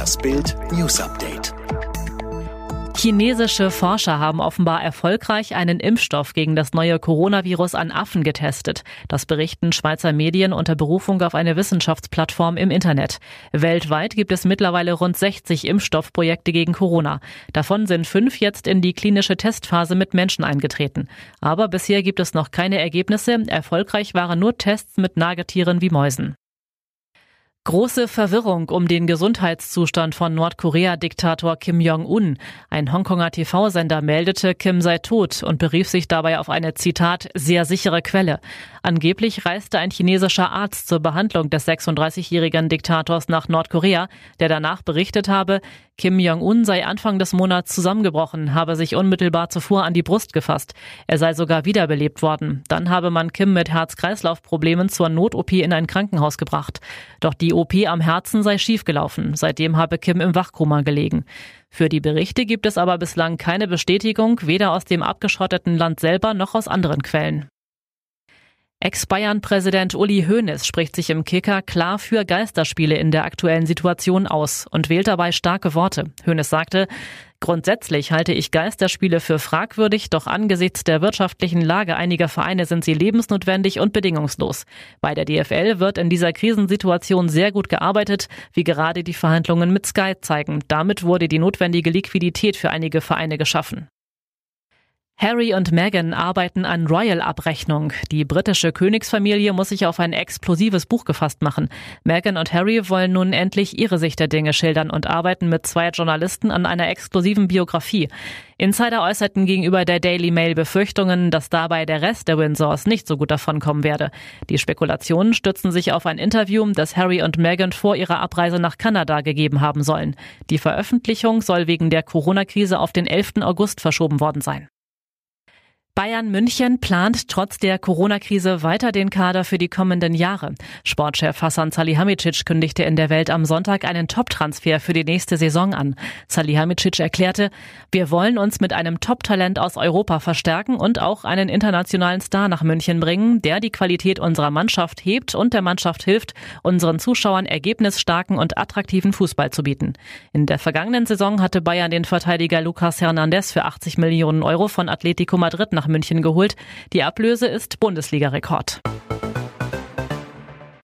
Das Bild News Update. Chinesische Forscher haben offenbar erfolgreich einen Impfstoff gegen das neue Coronavirus an Affen getestet. Das berichten Schweizer Medien unter Berufung auf eine Wissenschaftsplattform im Internet. Weltweit gibt es mittlerweile rund 60 Impfstoffprojekte gegen Corona. Davon sind fünf jetzt in die klinische Testphase mit Menschen eingetreten. Aber bisher gibt es noch keine Ergebnisse. Erfolgreich waren nur Tests mit Nagetieren wie Mäusen. Große Verwirrung um den Gesundheitszustand von Nordkorea-Diktator Kim Jong-un. Ein Hongkonger TV-Sender meldete, Kim sei tot und berief sich dabei auf eine Zitat sehr sichere Quelle. Angeblich reiste ein chinesischer Arzt zur Behandlung des 36-jährigen Diktators nach Nordkorea, der danach berichtet habe, Kim Jong-un sei Anfang des Monats zusammengebrochen, habe sich unmittelbar zuvor an die Brust gefasst. Er sei sogar wiederbelebt worden. Dann habe man Kim mit Herz-Kreislauf-Problemen zur Not-OP in ein Krankenhaus gebracht. Doch die OP am Herzen sei schiefgelaufen. Seitdem habe Kim im Wachkoma gelegen. Für die Berichte gibt es aber bislang keine Bestätigung, weder aus dem abgeschotteten Land selber noch aus anderen Quellen. Ex-Bayern-Präsident Uli Hoeneß spricht sich im Kicker klar für Geisterspiele in der aktuellen Situation aus und wählt dabei starke Worte. Hoeneß sagte, Grundsätzlich halte ich Geisterspiele für fragwürdig, doch angesichts der wirtschaftlichen Lage einiger Vereine sind sie lebensnotwendig und bedingungslos. Bei der DFL wird in dieser Krisensituation sehr gut gearbeitet, wie gerade die Verhandlungen mit Sky zeigen. Damit wurde die notwendige Liquidität für einige Vereine geschaffen. Harry und Meghan arbeiten an Royal-Abrechnung. Die britische Königsfamilie muss sich auf ein explosives Buch gefasst machen. Meghan und Harry wollen nun endlich ihre Sicht der Dinge schildern und arbeiten mit zwei Journalisten an einer exklusiven Biografie. Insider äußerten gegenüber der Daily Mail Befürchtungen, dass dabei der Rest der Windsors nicht so gut davonkommen werde. Die Spekulationen stützen sich auf ein Interview, das Harry und Meghan vor ihrer Abreise nach Kanada gegeben haben sollen. Die Veröffentlichung soll wegen der Corona-Krise auf den 11. August verschoben worden sein. Bayern München plant trotz der Corona-Krise weiter den Kader für die kommenden Jahre. Sportchef Hassan Salihamidzic kündigte in der Welt am Sonntag einen Top-Transfer für die nächste Saison an. Salihamidzic erklärte, wir wollen uns mit einem Top-Talent aus Europa verstärken und auch einen internationalen Star nach München bringen, der die Qualität unserer Mannschaft hebt und der Mannschaft hilft, unseren Zuschauern ergebnisstarken und attraktiven Fußball zu bieten. In der vergangenen Saison hatte Bayern den Verteidiger Lucas Hernandez für 80 Millionen Euro von Atletico Madrid nach München geholt. Die Ablöse ist Bundesliga-Rekord.